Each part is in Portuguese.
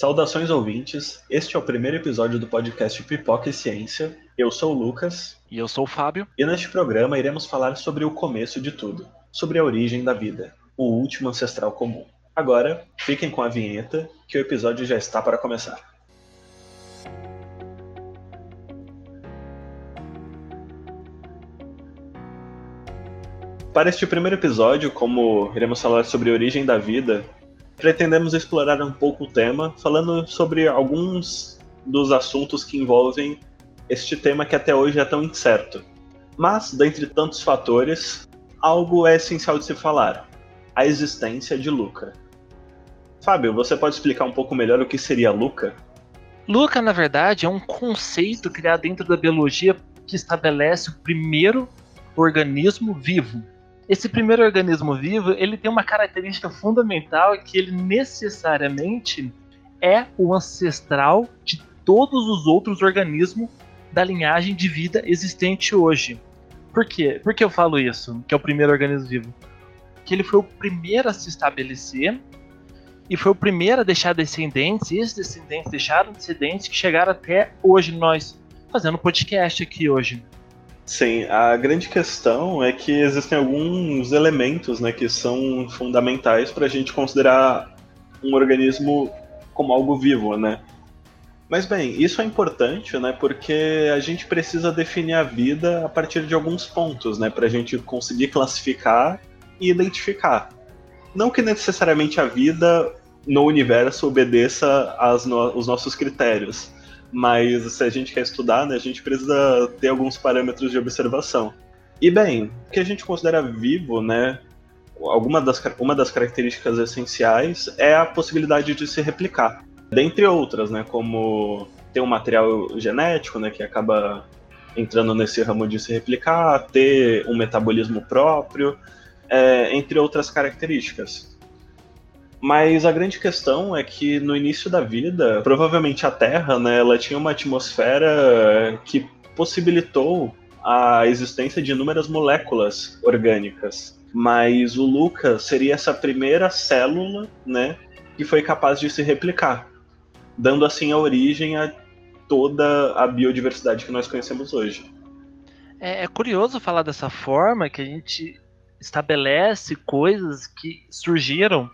Saudações ouvintes, este é o primeiro episódio do podcast Pipoca e Ciência. Eu sou o Lucas. E eu sou o Fábio. E neste programa iremos falar sobre o começo de tudo, sobre a origem da vida, o último ancestral comum. Agora, fiquem com a vinheta, que o episódio já está para começar. Para este primeiro episódio, como iremos falar sobre a origem da vida, pretendemos explorar um pouco o tema, falando sobre alguns dos assuntos que envolvem este tema que até hoje é tão incerto. Mas, dentre tantos fatores, algo é essencial de se falar: a existência de Luca. Fábio, você pode explicar um pouco melhor o que seria Luca? Luca, na verdade, é um conceito criado dentro da biologia que estabelece o primeiro organismo vivo. Esse primeiro organismo vivo, ele tem uma característica fundamental que ele necessariamente é o ancestral de todos os outros organismos da linhagem de vida existente hoje. Por quê? Por que eu falo isso? Que é o primeiro organismo vivo? Que ele foi o primeiro a se estabelecer e foi o primeiro a deixar descendentes, e esses descendentes deixaram descendentes que chegaram até hoje nós fazendo podcast aqui hoje. Sim, a grande questão é que existem alguns elementos né, que são fundamentais para a gente considerar um organismo como algo vivo, né? Mas bem, isso é importante, né? Porque a gente precisa definir a vida a partir de alguns pontos, né? Para a gente conseguir classificar e identificar. Não que necessariamente a vida no universo obedeça aos no nossos critérios, mas se a gente quer estudar, né, a gente precisa ter alguns parâmetros de observação. E bem, o que a gente considera vivo, né, alguma das, uma das características essenciais é a possibilidade de se replicar. Dentre outras, né, como ter um material genético, né, que acaba entrando nesse ramo de se replicar, ter um metabolismo próprio, é, entre outras características. Mas a grande questão é que no início da vida, provavelmente a Terra, né, ela tinha uma atmosfera que possibilitou a existência de inúmeras moléculas orgânicas. Mas o Lucas seria essa primeira célula, né, que foi capaz de se replicar, dando assim a origem a toda a biodiversidade que nós conhecemos hoje. É, é curioso falar dessa forma que a gente estabelece coisas que surgiram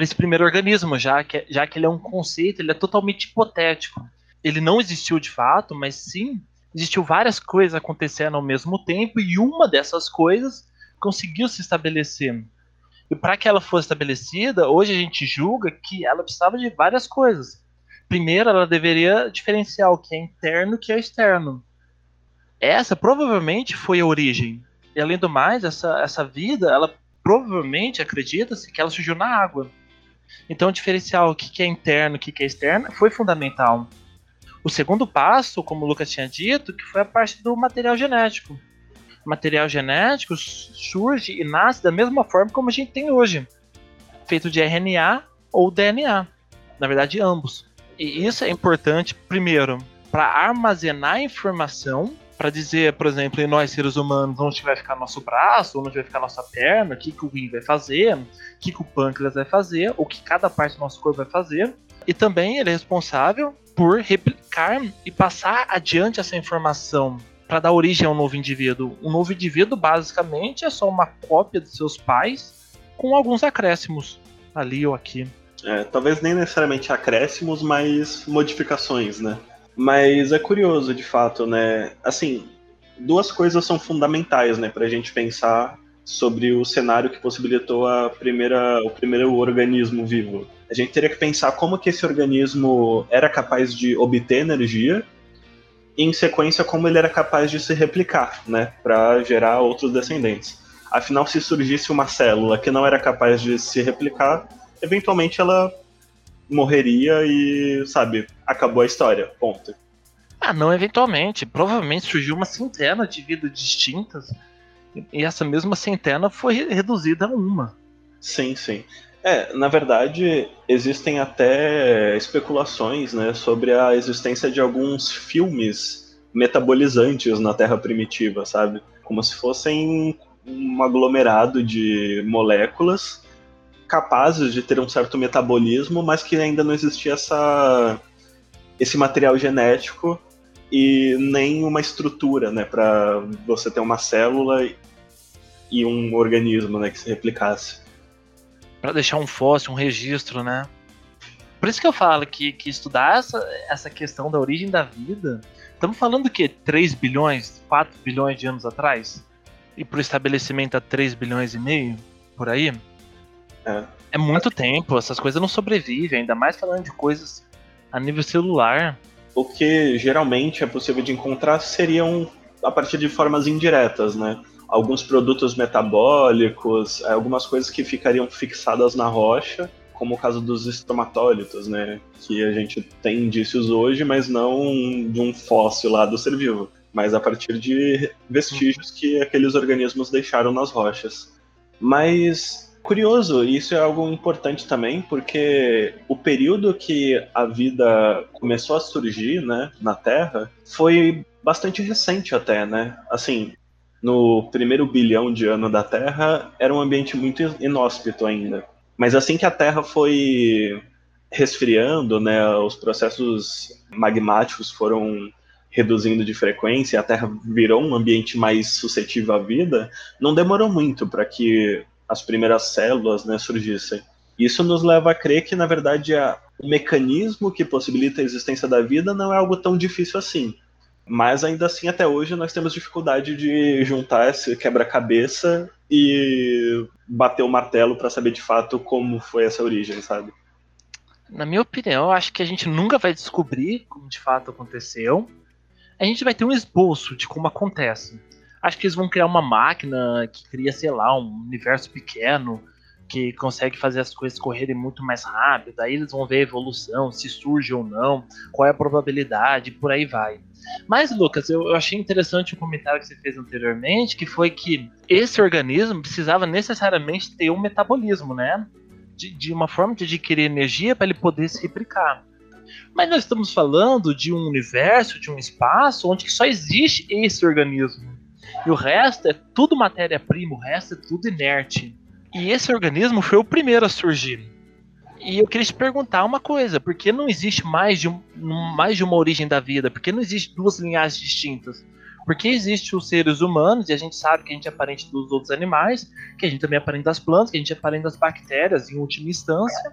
para esse primeiro organismo, já que, já que ele é um conceito, ele é totalmente hipotético. Ele não existiu de fato, mas sim existiu várias coisas acontecendo ao mesmo tempo e uma dessas coisas conseguiu se estabelecer. E para que ela fosse estabelecida, hoje a gente julga que ela precisava de várias coisas. Primeiro, ela deveria diferenciar o que é interno e o que é externo. Essa provavelmente foi a origem. E além do mais, essa, essa vida, ela provavelmente acredita-se que ela surgiu na água. Então, diferenciar o que é interno e o que é externo foi fundamental. O segundo passo, como o Lucas tinha dito, que foi a parte do material genético. O material genético surge e nasce da mesma forma como a gente tem hoje, feito de RNA ou DNA. Na verdade, ambos. E isso é importante, primeiro, para armazenar informação para dizer, por exemplo, em nós seres humanos, onde vai ficar nosso braço, onde vai ficar nossa perna, o que, que o rim vai fazer, o que, que o pâncreas vai fazer, o que cada parte do nosso corpo vai fazer. E também ele é responsável por replicar e passar adiante essa informação para dar origem a um novo indivíduo. Um novo indivíduo, basicamente, é só uma cópia de seus pais com alguns acréscimos ali ou aqui. É, talvez nem necessariamente acréscimos, mas modificações, né? Mas é curioso, de fato, né? Assim, duas coisas são fundamentais, né, para a gente pensar sobre o cenário que possibilitou a primeira, o primeiro organismo vivo. A gente teria que pensar como que esse organismo era capaz de obter energia e, em sequência, como ele era capaz de se replicar, né, para gerar outros descendentes. Afinal, se surgisse uma célula que não era capaz de se replicar, eventualmente ela morreria e, sabe, acabou a história. Ponto. Ah, não eventualmente. Provavelmente surgiu uma centena de vidas distintas e essa mesma centena foi reduzida a uma. Sim, sim. É, na verdade, existem até especulações né, sobre a existência de alguns filmes metabolizantes na Terra primitiva, sabe? Como se fossem um aglomerado de moléculas capazes de ter um certo metabolismo, mas que ainda não existia essa, esse material genético e nem uma estrutura, né, para você ter uma célula e um organismo, né, que se replicasse. Para deixar um fóssil, um registro, né? Por isso que eu falo que, que estudar essa, essa questão da origem da vida, estamos falando do que 3 bilhões, 4 bilhões de anos atrás? E pro estabelecimento a 3 bilhões e meio, por aí? É. muito tempo, essas coisas não sobrevivem, ainda mais falando de coisas a nível celular. O que geralmente é possível de encontrar seriam a partir de formas indiretas, né? Alguns produtos metabólicos, é, algumas coisas que ficariam fixadas na rocha, como o caso dos estromatólitos, né? Que a gente tem indícios hoje, mas não de um fóssil lá do ser vivo, mas a partir de vestígios que aqueles organismos deixaram nas rochas. Mas Curioso, isso é algo importante também, porque o período que a vida começou a surgir, né, na Terra, foi bastante recente até, né? Assim, no primeiro bilhão de ano da Terra, era um ambiente muito inóspito ainda. Mas assim que a Terra foi resfriando, né, os processos magmáticos foram reduzindo de frequência, a Terra virou um ambiente mais suscetível à vida, não demorou muito para que as primeiras células né, surgissem. Isso nos leva a crer que, na verdade, a, o mecanismo que possibilita a existência da vida não é algo tão difícil assim. Mas ainda assim, até hoje, nós temos dificuldade de juntar esse quebra-cabeça e bater o martelo para saber de fato como foi essa origem, sabe? Na minha opinião, acho que a gente nunca vai descobrir como de fato aconteceu. A gente vai ter um esboço de como acontece. Acho que eles vão criar uma máquina que cria, sei lá, um universo pequeno que consegue fazer as coisas correrem muito mais rápido. Aí eles vão ver a evolução, se surge ou não, qual é a probabilidade, por aí vai. Mas, Lucas, eu, achei interessante o comentário que você fez anteriormente, que foi que esse organismo precisava necessariamente ter um metabolismo, né? De, de uma forma de adquirir energia para ele poder se replicar. Mas nós estamos falando de um universo, de um espaço onde só existe esse organismo. E o resto é tudo matéria-prima, o resto é tudo inerte. E esse organismo foi o primeiro a surgir. E eu queria te perguntar uma coisa: por que não existe mais de, um, mais de uma origem da vida? Por que não existe duas linhagens distintas? Porque existe os seres humanos, e a gente sabe que a gente é parente dos outros animais, que a gente também é parente das plantas, que a gente é parente das bactérias, em última instância.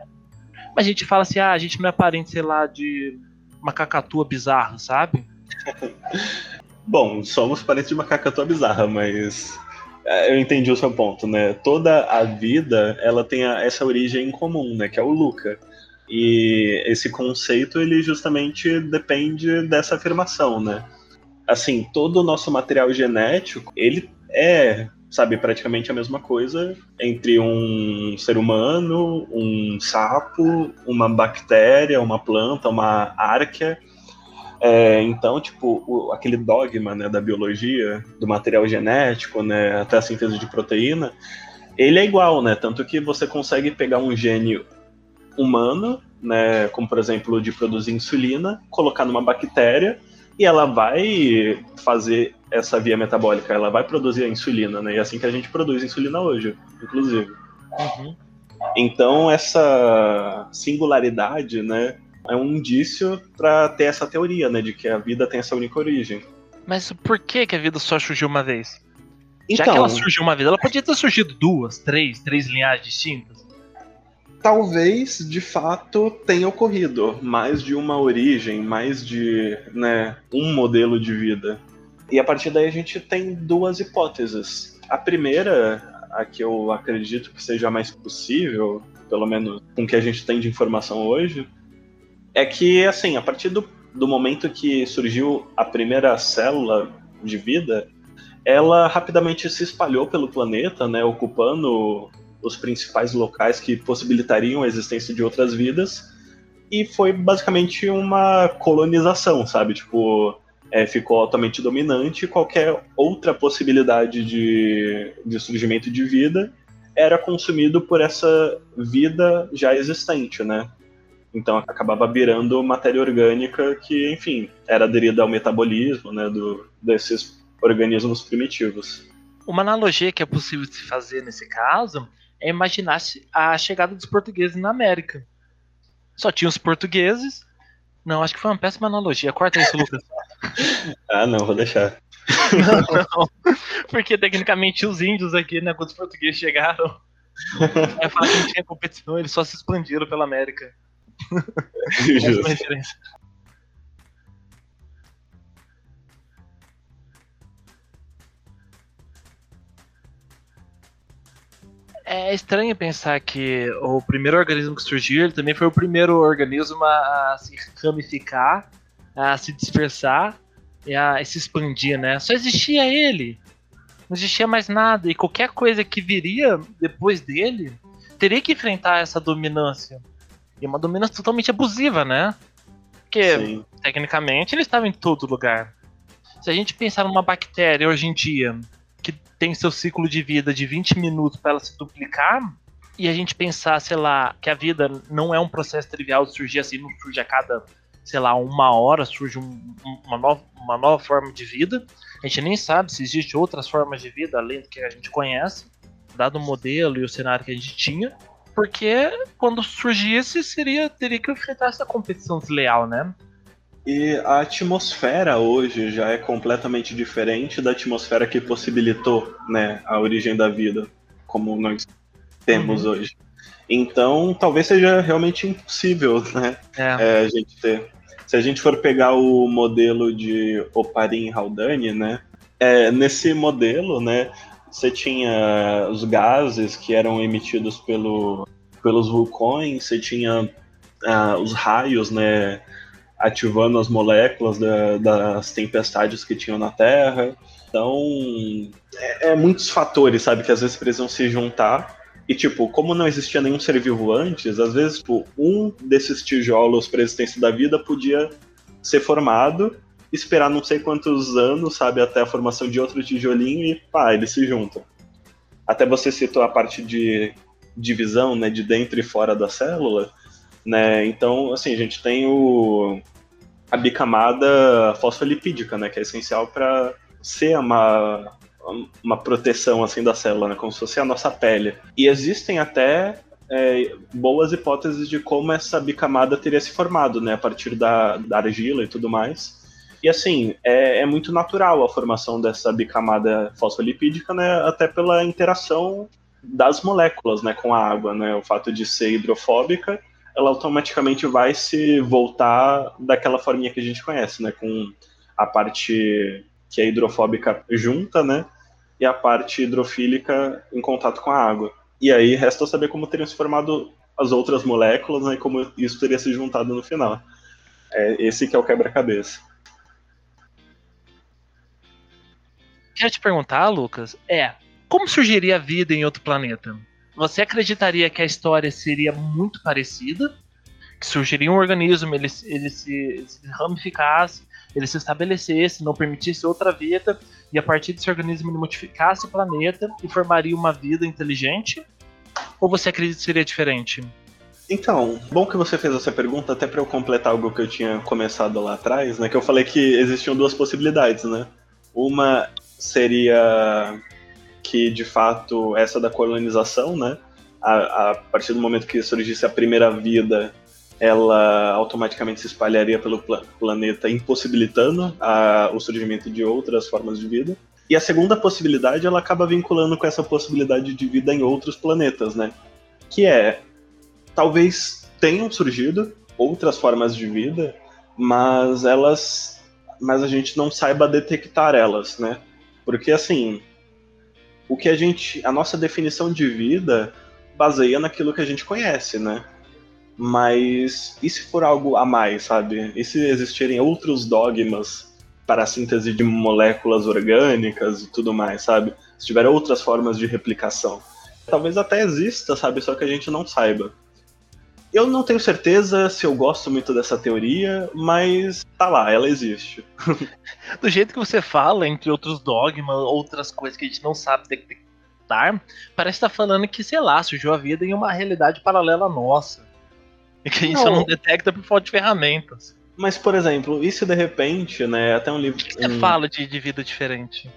Mas a gente fala assim: ah, a gente não é parente, sei lá, de uma cacatua bizarra, sabe? Bom, somos parentes de uma cacatua bizarra, mas é, eu entendi o seu ponto, né? Toda a vida, ela tem essa origem em comum, né? Que é o Luca. E esse conceito, ele justamente depende dessa afirmação, né? Assim, todo o nosso material genético, ele é, sabe, praticamente a mesma coisa entre um ser humano, um sapo, uma bactéria, uma planta, uma árquea. É, então, tipo, o, aquele dogma né, da biologia, do material genético, né, até a síntese de proteína, ele é igual, né? Tanto que você consegue pegar um gene humano, né, como por exemplo de produzir insulina, colocar numa bactéria e ela vai fazer essa via metabólica, ela vai produzir a insulina, né? E é assim que a gente produz insulina hoje, inclusive. Uhum. Então essa singularidade, né, é um indício para ter essa teoria, né, de que a vida tem essa única origem. Mas por que, que a vida só surgiu uma vez? Então, Já que ela então- surgiu uma vez, ela podia ter surgido duas, três, três linhagens distintas. Talvez, de fato, tenha ocorrido mais de uma origem, mais de né, um modelo de vida. E a partir daí a gente tem duas hipóteses. A primeira, a que eu acredito que seja mais possível, pelo menos com o que a gente tem de informação hoje, é que, assim, a partir do, do momento que surgiu a primeira célula de vida, ela rapidamente se espalhou pelo planeta, né, ocupando os principais locais que possibilitariam a existência de outras vidas, e foi basicamente uma colonização, sabe? Tipo, é, ficou altamente dominante e qualquer outra possibilidade de, de surgimento de vida era consumido por essa vida já existente, né? Então acabava virando matéria orgânica que, enfim, era aderida ao metabolismo né, do, desses organismos primitivos. Uma analogia que é possível se fazer nesse caso é imaginar a chegada dos portugueses na América. Só tinha os portugueses. Não, acho que foi uma péssima analogia. Corta isso, Lucas. ah, não, vou deixar. não, não. Porque tecnicamente os índios aqui, né, quando os portugueses chegaram, é falar que não tinha competição, eles só se expandiram pela América. Justo. É a É estranho pensar que o primeiro organismo que surgiu, ele também foi o primeiro organismo a, se ramificar, a se dispersar e a, se expandir, né? Só existia ele. Não existia mais nada. E qualquer coisa que viria depois dele teria que enfrentar essa dominância. E uma dominância totalmente abusiva, né? Porque, Sim. tecnicamente, ele estava em todo lugar. Se a gente pensar numa bactéria hoje em dia, tem seu ciclo de vida de 20 minutos para ela se duplicar, e a gente pensar, sei lá, que a vida não é um processo trivial de surgir assim, não surge a cada, sei lá, uma hora, surge um, uma, nova, uma nova forma de vida. A gente nem sabe se existe outras formas de vida além do que a gente conhece, dado o modelo e o cenário que a gente tinha. Porque quando surgisse, seria, teria que enfrentar essa competição desleal, né? E a atmosfera hoje já é completamente diferente da atmosfera que possibilitou né, a origem da vida, como nós temos uhum. hoje. Então, talvez seja realmente impossível né, é. É, a gente ter. Se a gente for pegar o modelo de Oparin Haldane, né, é, nesse modelo, né, você tinha os gases que eram emitidos pelo, pelos vulcões, você tinha uh, os raios, né, ativando as moléculas da, das tempestades que tinham na Terra. Então, é, é, muitos fatores, sabe, que às vezes precisam se juntar. E, tipo, como não existia nenhum ser vivo antes, às vezes, tipo, um desses tijolos para a existência da vida podia ser formado, esperar não sei quantos anos, sabe, até a formação de outro tijolinho e, pá, eles se juntam. Até você citou a parte de divisão, né, de dentro e fora da célula. Né? Então, assim, a gente tem o, a bicamada fosfolipídica, né, que é essencial para ser uma, uma proteção assim da célula, né, como se fosse a nossa pele. E existem até é, boas hipóteses de como essa bicamada teria se formado, né, a partir da, da argila e tudo mais. E assim, é, é, muito natural a formação dessa bicamada fosfolipídica, né, até pela interação das moléculas, né, com a água, né, o fato de ser hidrofóbica ela automaticamente vai se voltar daquela forminha que a gente conhece, né? Com a parte que é hidrofóbica junta, né? E a parte hidrofílica em contato com a água. E aí resta saber como teriam se formado as outras moléculas, né? E como isso teria se juntado no final. É esse que é o quebra-cabeça. Quero te perguntar, Lucas, é como surgiria a vida em outro planeta? você acreditaria que a história seria muito parecida? Que surgiria um organismo, ele, ele se, se ramificasse, ele se estabelecesse, não permitisse outra vida, e a partir desse organismo ele modificasse o planeta e formaria uma vida inteligente? Ou você acredita que seria diferente? Então, bom que você fez essa pergunta, até para eu completar algo que eu tinha começado lá atrás, né? Que eu falei que existiam duas possibilidades, né? Uma seria que de fato essa da colonização, né? A, a, partir do momento que surgisse a primeira vida, ela automaticamente se espalharia pelo pla planeta, impossibilitando a, o surgimento de outras formas de vida. E a segunda possibilidade, ela acaba vinculando com essa possibilidade de vida em outros planetas, né? Que é, talvez tenham surgido outras formas de vida, mas elas, mas a gente não saiba detectar elas, né? Porque assim, o que a gente. A nossa definição de vida baseia naquilo que a gente conhece, né? Mas e se for algo a mais, sabe? E se existirem outros dogmas para a síntese de moléculas orgânicas e tudo mais, sabe? Se tiver outras formas de replicação. Talvez até exista, sabe? Só que a gente não saiba. Eu não tenho certeza se eu gosto muito dessa teoria, mas tá lá, ela existe. Do jeito que você fala, entre outros dogmas, outras coisas que a gente não sabe detectar, parece estar tá falando que, sei lá, surgiu a vida em uma realidade paralela nossa. E que a gente não. só não detecta por falta de ferramentas. Mas, por exemplo, e se de repente, né, até um livro. O que você um... fala de, de vida diferente?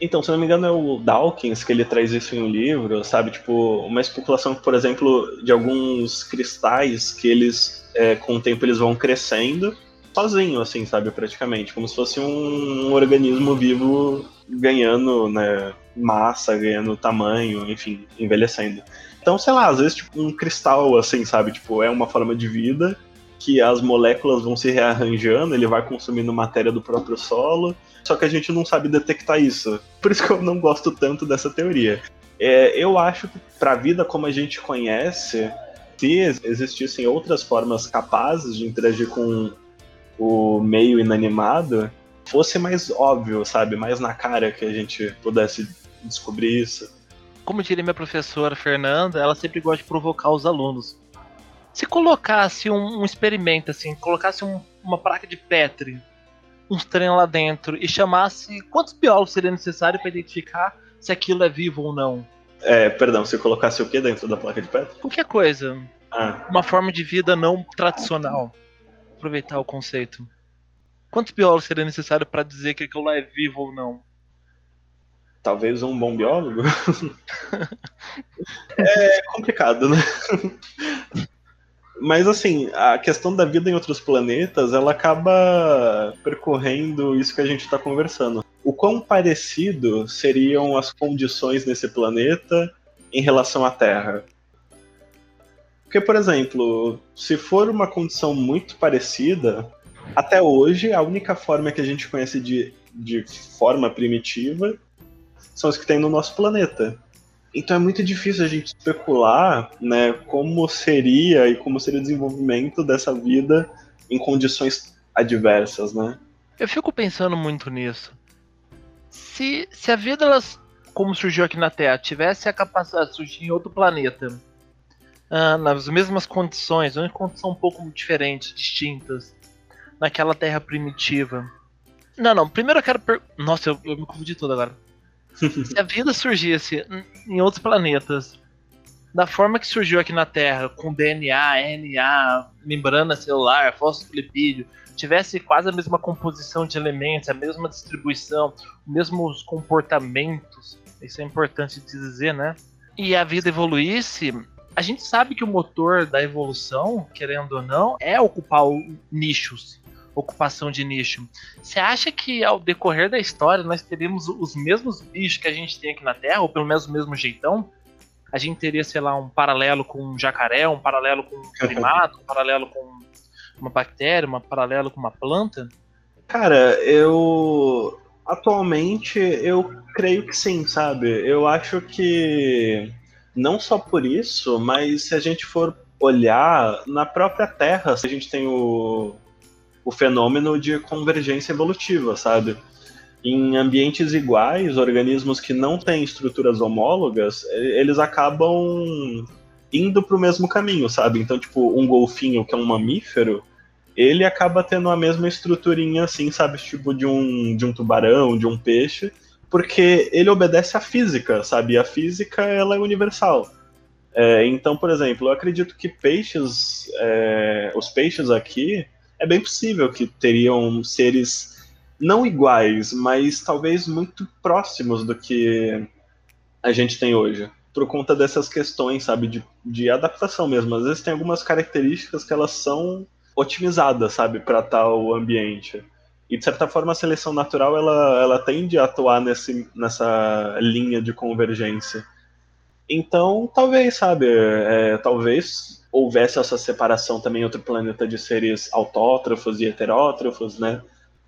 Então, se não me engano, é o Dawkins que ele traz isso em um livro, sabe? Tipo, uma especulação, por exemplo, de alguns cristais que eles, é, com o tempo, eles vão crescendo sozinho, assim, sabe? Praticamente. Como se fosse um, um organismo vivo ganhando, né? Massa, ganhando tamanho, enfim, envelhecendo. Então, sei lá, às vezes, tipo, um cristal, assim, sabe? Tipo, é uma forma de vida que as moléculas vão se rearranjando, ele vai consumindo matéria do próprio solo só que a gente não sabe detectar isso. Por isso que eu não gosto tanto dessa teoria. É, eu acho que para a vida como a gente conhece, se existissem outras formas capazes de interagir com o meio inanimado, fosse mais óbvio, sabe? Mais na cara que a gente pudesse descobrir isso. Como diria minha professora Fernanda, ela sempre gosta de provocar os alunos. Se colocasse um, um experimento assim, colocasse um, uma placa de Petri uns trem lá dentro e chamasse, quantos biólogos seria necessário para identificar se aquilo é vivo ou não? É, perdão, se colocasse o que dentro da placa de pedra? Qualquer coisa. Ah. Uma forma de vida não tradicional. Aproveitar o conceito. Quantos biólogos seria necessário para dizer que aquilo lá é vivo ou não? Talvez um bom biólogo? é complicado, né? Mas assim, a questão da vida em outros planetas, ela acaba percorrendo isso que a gente está conversando. O quão parecido seriam as condições nesse planeta em relação à Terra? Porque, por exemplo, se for uma condição muito parecida, até hoje a única forma que a gente conhece de, de forma primitiva são as que tem no nosso planeta. Então é muito difícil a gente especular, né, como seria e como seria o desenvolvimento dessa vida em condições adversas, né? Eu fico pensando muito nisso. Se, se a vida, elas, como surgiu aqui na Terra, tivesse a capacidade de surgir em outro planeta, ah, nas mesmas condições, ou em condições um pouco diferentes, distintas, naquela Terra primitiva. Não, não, primeiro eu quero. Per... Nossa, eu, eu me confundi todo agora. Se a vida surgisse em outros planetas, da forma que surgiu aqui na Terra, com DNA, RNA, membrana celular, fosfolipídio, tivesse quase a mesma composição de elementos, a mesma distribuição, os mesmos comportamentos, isso é importante dizer, né? E a vida evoluísse, a gente sabe que o motor da evolução, querendo ou não, é ocupar nichos ocupação de nicho. Você acha que ao decorrer da história nós teríamos os mesmos bichos que a gente tem aqui na Terra, ou pelo menos o mesmo jeitão? A gente teria, sei lá, um paralelo com um jacaré, um paralelo com um primado, um paralelo com uma bactéria, um paralelo com uma planta? Cara, eu. Atualmente, eu creio que sim, sabe? Eu acho que. Não só por isso, mas se a gente for olhar na própria Terra, se a gente tem o, o fenômeno de convergência evolutiva, sabe? Em ambientes iguais, organismos que não têm estruturas homólogas, eles acabam indo para o mesmo caminho, sabe? Então, tipo, um golfinho que é um mamífero, ele acaba tendo a mesma estruturinha, assim, sabe? Tipo de um, de um tubarão, de um peixe, porque ele obedece à física, sabe? E a física, ela é universal. É, então, por exemplo, eu acredito que peixes, é, os peixes aqui, é bem possível que teriam seres não iguais, mas talvez muito próximos do que a gente tem hoje. Por conta dessas questões, sabe, de, de adaptação mesmo. Às vezes tem algumas características que elas são otimizadas, sabe, para tal ambiente. E de certa forma a seleção natural ela, ela tende a atuar nesse, nessa linha de convergência. Então, talvez, sabe, é, talvez houvesse essa separação também outro planeta de seres autótrofos e heterótrofos, né?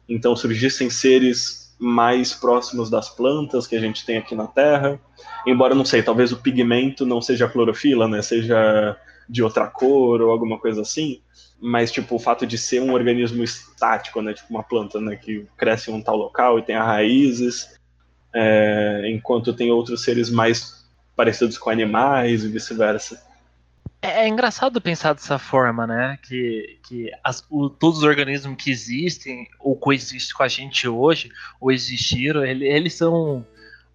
Então surgissem seres mais próximos das plantas que a gente tem aqui na Terra. Embora, não sei, talvez o pigmento não seja clorofila, né? Seja de outra cor ou alguma coisa assim. Mas, tipo, o fato de ser um organismo estático, né? Tipo uma planta, né? Que cresce em um tal local e tem raízes. É, enquanto tem outros seres mais parecidos com animais e vice-versa. É, é, engraçado pensar dessa forma, né? Que, que as, o, todos os organismos que existem ou coexistem com a gente hoje, ou existiram, ele, eles são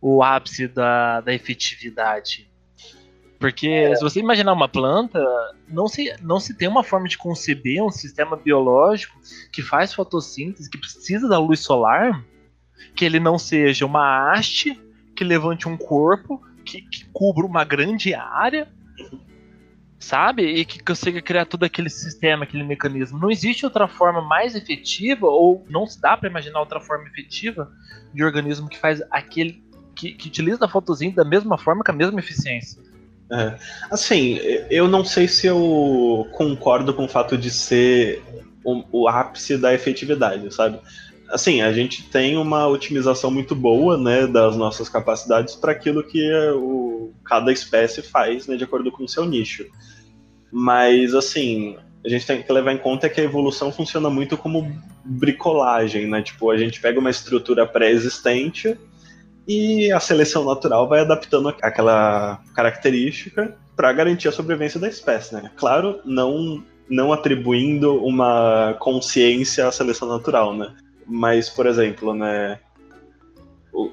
o ápice da, da efetividade. Porque é. se você imaginar uma planta, não se, não se tem uma forma de conceber um sistema biológico que faz fotossíntese, que precisa da luz solar, que ele não seja uma haste que levante um corpo, que, que cubra uma grande área, sabe? E que consiga criar todo aquele sistema, aquele mecanismo. Não existe outra forma mais efetiva, ou não se dá para imaginar outra forma efetiva de organismo que faz aquele. que, que utiliza a fotozinha da mesma forma, com a mesma eficiência. É. Assim, eu não sei se eu concordo com o fato de ser o, o ápice da efetividade, sabe? Assim, a gente tem uma otimização muito boa, né, das nossas capacidades para aquilo que o, cada espécie faz, né, de acordo com o seu nicho. Mas, assim, a gente tem que levar em conta que a evolução funciona muito como bricolagem, né? Tipo, a gente pega uma estrutura pré-existente e a seleção natural vai adaptando aquela característica para garantir a sobrevivência da espécie, né? Claro, não não atribuindo uma consciência à seleção natural, né? Mas, por exemplo, né,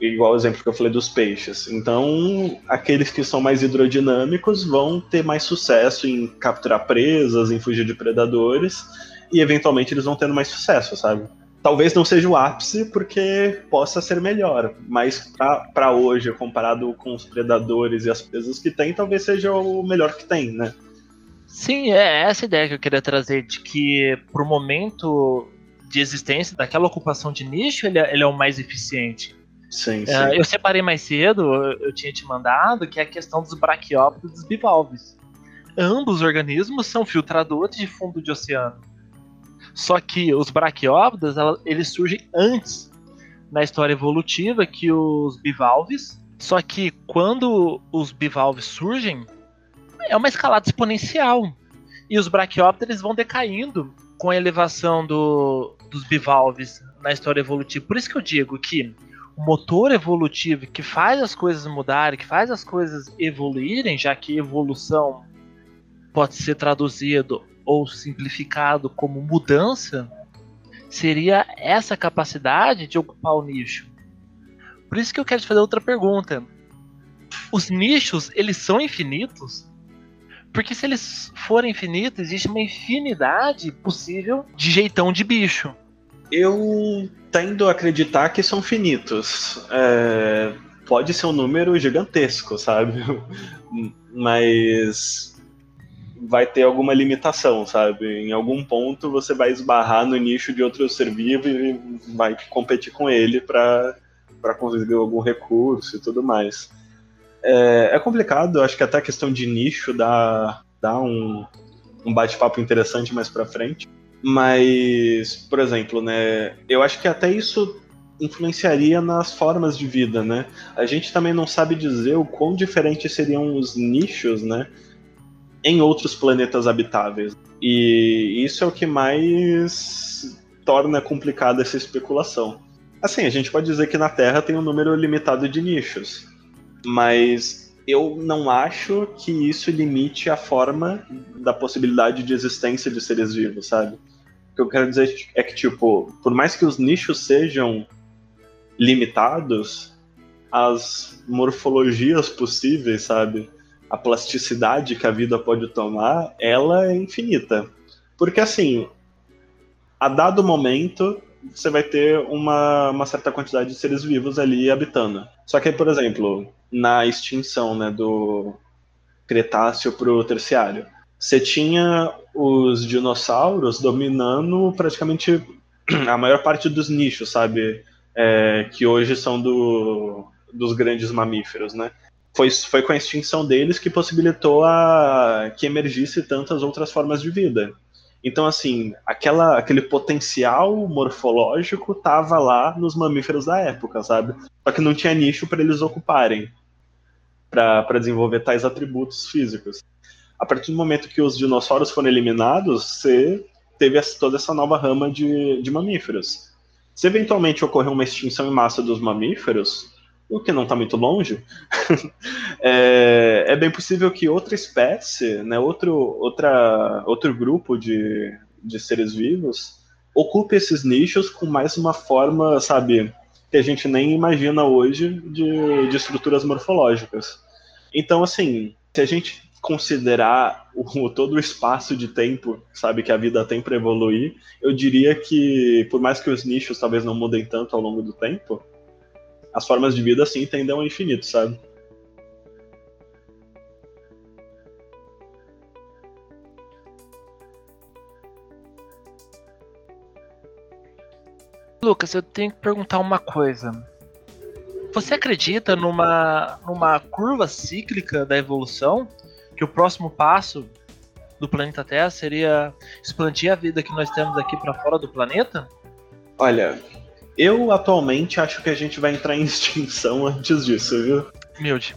igual o exemplo que eu falei dos peixes. Então, aqueles que são mais hidrodinâmicos vão ter mais sucesso em capturar presas, em fugir de predadores, e eventualmente eles vão tendo mais sucesso, sabe? talvez não seja o ápice, porque possa ser melhor. Mas para hoje, comparado com os predadores e as presas que tem, talvez seja o melhor que tem, né? Sim, é essa ideia que eu queria trazer, de que pro momento de existência daquela ocupação de nicho, ele é, ele é o mais eficiente. Sim, é, sim. eu separei mais cedo, eu tinha te mandado, que é a questão dos braquiópodos e dos bivalves. Ambos os organismos são filtradores de fundo de oceano. Só que os braquiópodas, eles surgem antes na história evolutiva que os bivalves. Só que quando os bivalves surgem, é uma escalada exponencial. E os braquiópteros vão decaindo com a elevação do, dos bivalves na história evolutiva. Por isso que eu digo que motor evolutivo que faz as coisas mudarem, que faz as coisas evoluírem, já que evolução pode ser traduzido ou simplificado como mudança, seria essa capacidade de ocupar o nicho. Por isso que eu quero te fazer outra pergunta. Os nichos, eles são infinitos? Porque se eles forem infinitos, existe uma infinidade possível de jeitão de bicho. Eu tendo a acreditar que são finitos. É, pode ser um número gigantesco, sabe? Mas vai ter alguma limitação, sabe? Em algum ponto você vai esbarrar no nicho de outro ser vivo e vai competir com ele para conseguir algum recurso e tudo mais. É, é, complicado, acho que até a questão de nicho dá, dá um, um bate-papo interessante mais para frente. Mas, por exemplo, né, eu acho que até isso influenciaria nas formas de vida, né? A gente também não sabe dizer o quão diferentes seriam os nichos, né? em outros planetas habitáveis. E isso é o que mais torna complicada essa especulação. Assim, a gente pode dizer que na Terra tem um número limitado de nichos, mas eu não acho que isso limite a forma da possibilidade de existência de seres vivos, sabe? O que eu quero dizer é que, tipo, por mais que os nichos sejam limitados, as morfologias possíveis, sabe? a plasticidade que a vida pode tomar, ela é infinita. Porque assim, a dado momento, você vai ter uma, uma certa quantidade de seres vivos ali habitando. Só que, por exemplo, na extinção né, do Cretáceo para o Terciário, você tinha os dinossauros dominando praticamente a maior parte dos nichos, sabe? É, que hoje são do, dos grandes mamíferos, né? foi, foi com a extinção deles que possibilitou a, que emergisse tantas outras formas de vida. Então, assim, aquela, aquele potencial morfológico estava lá nos mamíferos da época, sabe? Só que não tinha nicho para eles ocuparem, para desenvolver tais atributos físicos. A partir do momento que os dinossauros foram eliminados, você teve toda essa nova rama de, de mamíferos. Se eventualmente ocorrer uma extinção em massa dos mamíferos, o que não está muito longe, é, é, bem possível que outra espécie, né, outro, outra, outro grupo de, de seres vivos ocupe esses nichos com mais uma forma, sabe, que a gente nem imagina hoje de, de estruturas morfológicas. Então, assim, se a gente considerar o, todo o espaço de tempo, sabe, que a vida tem para evoluir, eu diria que, por mais que os nichos talvez não mudem tanto ao longo do tempo, as formas de vida assim tendem ao infinito, sabe? Lucas, eu tenho que perguntar uma coisa. Você acredita numa, numa curva cíclica da evolução? Que o próximo passo do planeta Terra seria expandir a vida que nós temos aqui para fora do planeta? Olha, eu atualmente acho que a gente vai entrar em extinção antes disso, viu? Humilde.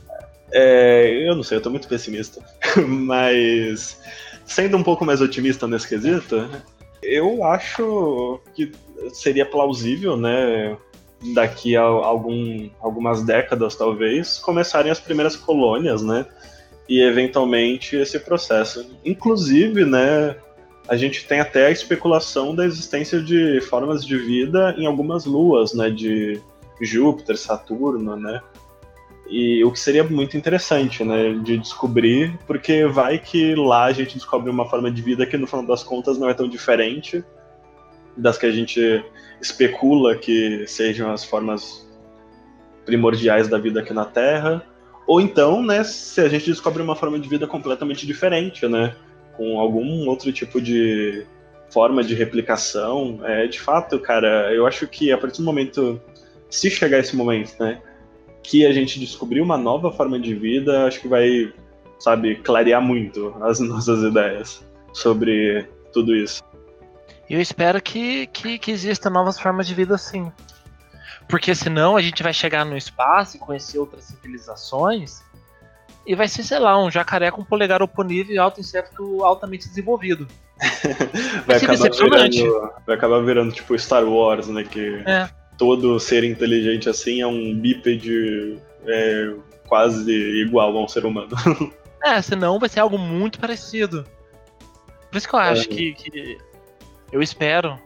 É, eu não sei, eu tô muito pessimista. Mas, sendo um pouco mais otimista nesse quesito, eu acho que seria plausível, né? Daqui a algum, algumas décadas, talvez, começarem as primeiras colônias, né? E eventualmente esse processo. Inclusive, né? A gente tem até a especulação da existência de formas de vida em algumas luas, né? De Júpiter, Saturno, né? E o que seria muito interessante, né, de descobrir, porque vai que lá a gente descobre uma forma de vida que no final das contas não é tão diferente das que a gente especula que sejam as formas primordiais da vida aqui na Terra, ou então, né, se a gente descobre uma forma de vida completamente diferente, né, com algum outro tipo de forma de replicação, é de fato, cara, eu acho que a partir do momento, se chegar esse momento, né, que a gente descobrir uma nova forma de vida, acho que vai, sabe, clarear muito as nossas ideias sobre tudo isso. Eu espero que, que, que exista novas formas de vida sim. Porque senão a gente vai chegar no espaço e conhecer outras civilizações e vai ser, sei lá, um jacaré com polegar oponível e alto inseto altamente desenvolvido. vai, acabar virando, vai acabar virando tipo Star Wars, né? Que é todo ser inteligente assim é um bípede é, quase igual a um ser humano. É, senão vai ser algo muito parecido. Por isso que eu acho é. que, que, Eu espero.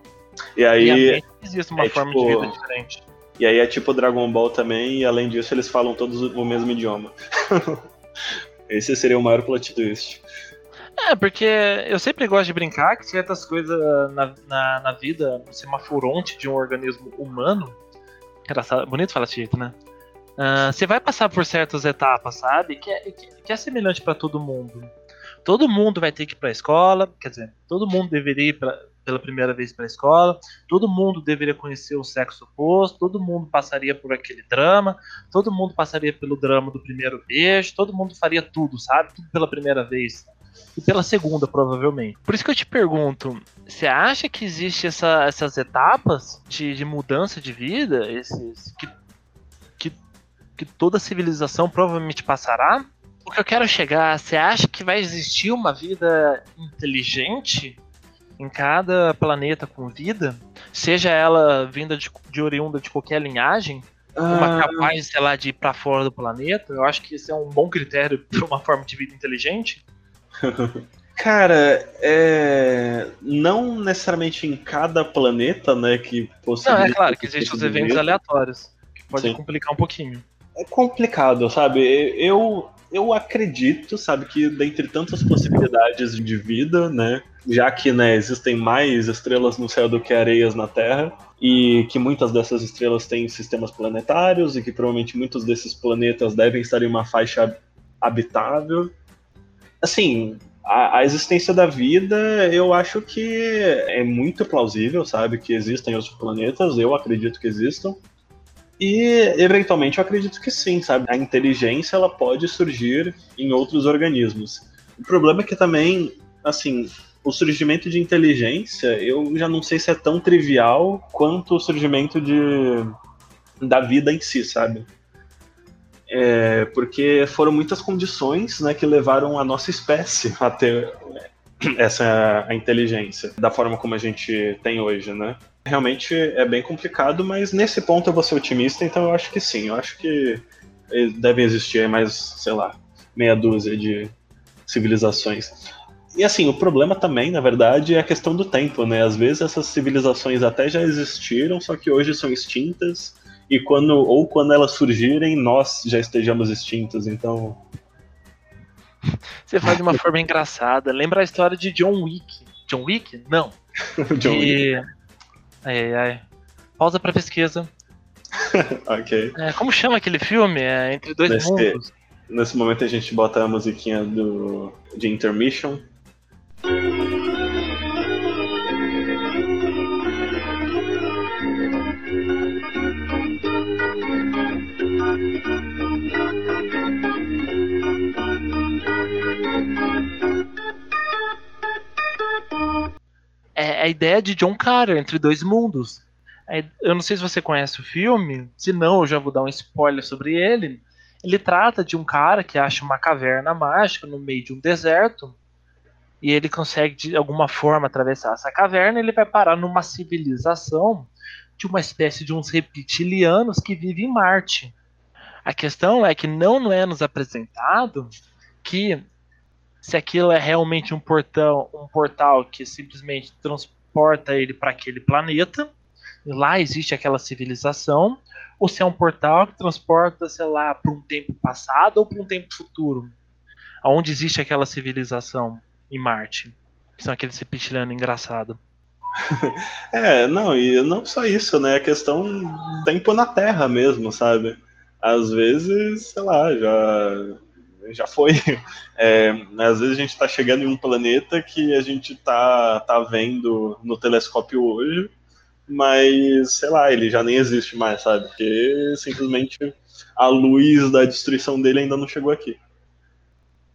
E aí. existe uma é forma tipo, de vida diferente. E aí é tipo Dragon Ball também, e além disso eles falam todos o mesmo idioma. Esse seria o maior plot twist. É, porque eu sempre gosto de brincar que certas coisas na, na, na vida, no semaforonte de um organismo humano, engraçado, bonito falar jeito, né? Uh, você vai passar por certas etapas, sabe? Que é, que, que é semelhante para todo mundo. Todo mundo vai ter que ir para a escola, quer dizer, todo mundo deveria ir pra, pela primeira vez para a escola, todo mundo deveria conhecer o sexo oposto, todo mundo passaria por aquele drama, todo mundo passaria pelo drama do primeiro beijo, todo mundo faria tudo, sabe? Tudo pela primeira vez e pela segunda, provavelmente. Por isso que eu te pergunto, você acha que existe essa, essas etapas de, de, mudança de vida, esses que, que, que toda civilização provavelmente passará? O que eu quero chegar, você acha que vai existir uma vida inteligente em cada planeta com vida? Seja ela vinda de, de oriunda de qualquer linhagem? Uma ah. capaz, sei lá, de ir para fora do planeta? Eu acho que esse é um bom critério para uma forma de vida inteligente. Cara, é... não necessariamente em cada planeta, né, que Não, é claro que existem os eventos aleatórios, que pode Sim. complicar um pouquinho. É complicado, sabe? Eu, eu acredito, sabe, que dentre tantas possibilidades de vida, né, já que né, existem mais estrelas no céu do que areias na Terra, e que muitas dessas estrelas têm sistemas planetários, e que provavelmente muitos desses planetas devem estar em uma faixa habitável, assim, a, a, existência da vida, eu acho que é muito plausível, sabe? Que existem outros planetas, eu acredito que existam. E, eventualmente, eu acredito que sim, sabe? A inteligência, ela pode surgir em outros organismos. O problema é que também, assim, o surgimento de inteligência, eu já não sei se é tão trivial quanto o surgimento de, da vida em si, sabe? É, porque foram muitas condições né, que levaram a nossa espécie a ter essa a inteligência da forma como a gente tem hoje, né? Realmente é bem complicado, mas nesse ponto eu vou ser otimista, então eu acho que sim, eu acho que devem existir mais, sei lá, meia dúzia de civilizações. E assim, o problema também, na verdade, é a questão do tempo, né? Às vezes essas civilizações até já existiram, só que hoje são extintas e quando ou quando elas surgirem, nós já estejamos extintos, então. Você faz de uma forma engraçada. Lembra a história de John Wick? John Wick? Não. John Wick. Ai, ai. Pausa pra pesquisa. ok. É, como chama aquele filme? É Entre Dois Nesse- Mundos. Nesse momento a gente bota a musiquinha do, de Intermission. A ideia de John Carter, Entre Dois Mundos. É, Eu não sei se você conhece o filme, se não, eu já vou dar um spoiler sobre ele. Ele trata de um cara que acha uma caverna mágica no meio de um deserto e ele consegue de alguma forma atravessar essa caverna e ele vai parar numa civilização de uma espécie de uns reptilianos que vivem em Marte. A questão é que não, é nos apresentado que se aquilo é realmente um portão, um portal que simplesmente transporta ele para aquele planeta, lá existe aquela civilização, ou se é um portal que transporta, sei lá, para um tempo passado ou para um tempo futuro, aonde existe aquela civilização em Marte, que são aqueles reptilianos engraçados. É, não, e não só isso, né? A questão do tempo na Terra mesmo, sabe? Às vezes, sei lá, já, já foi. É, às vezes a gente tá chegando em um planeta que a gente tá, tá vendo no telescópio hoje, mas, sei lá, ele já nem existe mais, sabe? Porque simplesmente a luz da destruição dele ainda não chegou aqui.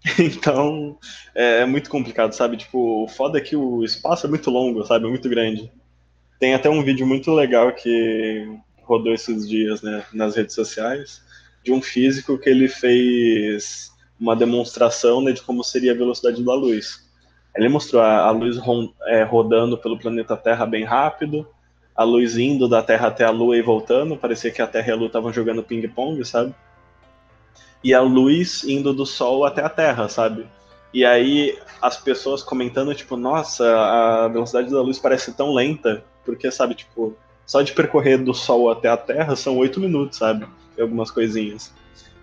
Então, é, é muito complicado, sabe? Tipo, o foda é que o espaço é muito longo, sabe? É muito grande. Tem até um vídeo muito legal que rodou esses dias, né, nas redes sociais, de um físico que ele fez uma demonstração né, de como seria a velocidade da luz. Ele mostrou a, a luz é, rodando pelo planeta Terra bem rápido, a luz indo da Terra até a Lua e voltando, parecia que a Terra e a Lua estavam jogando ping-pong, sabe? E a luz indo do Sol até a Terra, sabe? E aí as pessoas comentando, tipo, nossa, a velocidade da luz parece tão lenta, porque, sabe, tipo, só de percorrer do Sol até a Terra são oito minutos, sabe? E algumas coisinhas.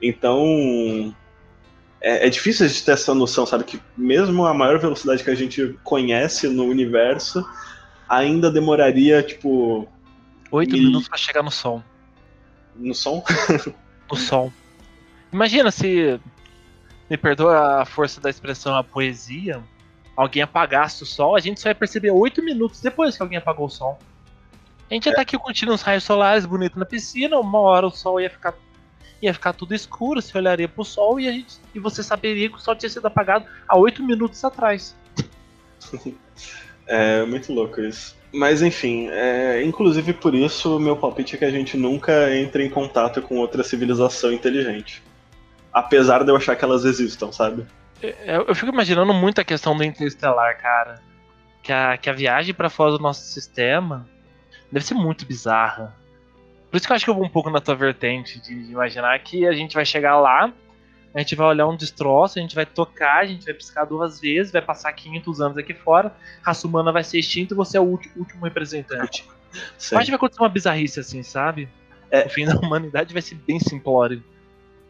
Então, é, é difícil a gente ter essa noção, sabe? Que mesmo a maior velocidade que a gente conhece no universo ainda demoraria, tipo, Oito E- minutos para chegar no Sol. no som. No Sol. Imagina se, me perdoa a força da expressão, a poesia, alguém apagasse o Sol, a gente só ia perceber oito minutos depois que alguém apagou o Sol. A gente ia estar aqui curtindo os raios solares bonito na piscina, uma hora o Sol ia ficar ia ficar tudo escuro, você olharia pro Sol e, a gente, e você saberia que o Sol tinha sido apagado há oito minutos atrás. É muito louco isso. Mas enfim, é, inclusive por isso, o meu palpite é que a gente nunca entre em contato com outra civilização inteligente. Apesar de eu achar que elas existam, sabe? Eu, eu fico imaginando muito a questão do interestelar, cara. Que a, que a viagem para fora do nosso sistema deve ser muito bizarra. Por isso que eu acho que eu vou um pouco na tua vertente de imaginar que a gente vai chegar lá, a gente vai olhar um destroço, a gente vai tocar, a gente vai piscar duas vezes, vai passar 500 anos aqui fora, a raça humana vai ser extinta e você é o último representante. Sim. Que vai acontecer uma bizarrice assim, sabe? É. O fim da humanidade vai ser bem simplório.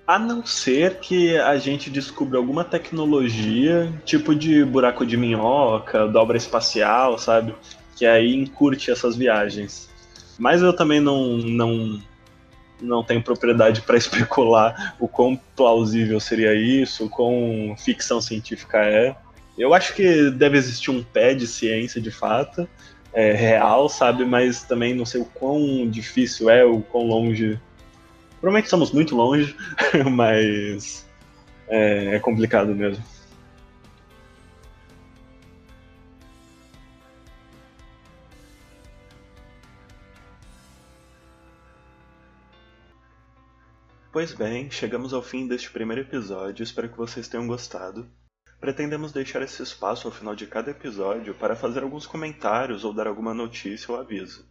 A não ser que a gente descubra alguma tecnologia, tipo de buraco de minhoca, dobra espacial, sabe? Que aí encurte essas viagens. Mas eu também não, não, não tenho propriedade para especular o quão plausível seria isso, o quão ficção científica é. Eu acho que deve existir um pé de ciência de fato, é, real, sabe? Mas também não sei o quão difícil é, o quão longe. Provavelmente estamos muito longe, mas é, é complicado mesmo. Pois bem, chegamos ao fim deste primeiro episódio, espero que vocês tenham gostado. Pretendemos deixar esse espaço ao final de cada episódio para fazer alguns comentários ou dar alguma notícia ou aviso.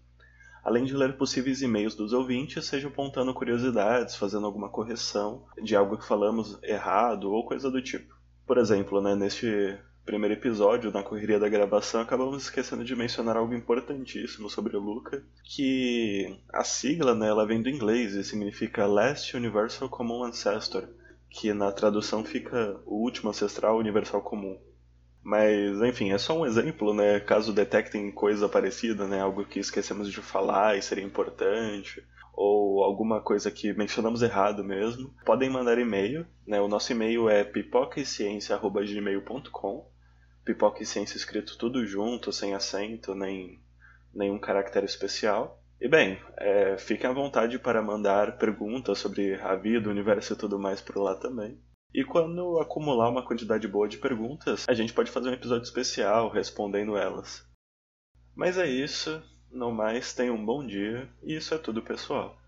Além de ler possíveis e-mails dos ouvintes, seja apontando curiosidades, fazendo alguma correção de algo que falamos errado ou coisa do tipo. Por exemplo, né, neste primeiro episódio, na correria da gravação, acabamos esquecendo de mencionar algo importantíssimo sobre o Luca, que a sigla né, ela vem do inglês e significa Last Universal Common Ancestor, que na tradução fica o último ancestral universal comum. Mas, enfim, é só um exemplo, né? Caso detectem coisa parecida, né? Algo que esquecemos de falar e seria importante. ou alguma coisa que mencionamos errado mesmo, podem mandar e-mail. Né? O nosso e-mail é pipocaesciência.gmail.com Pipoca e Ciência escrito tudo junto, sem acento, nem nenhum caractere especial. E bem, é, fiquem à vontade para mandar perguntas sobre a vida, o universo e tudo mais por lá também. E quando acumular uma quantidade boa de perguntas, a gente pode fazer um episódio especial respondendo elas. Mas é isso, no mais, tenham um bom dia e isso é tudo, pessoal.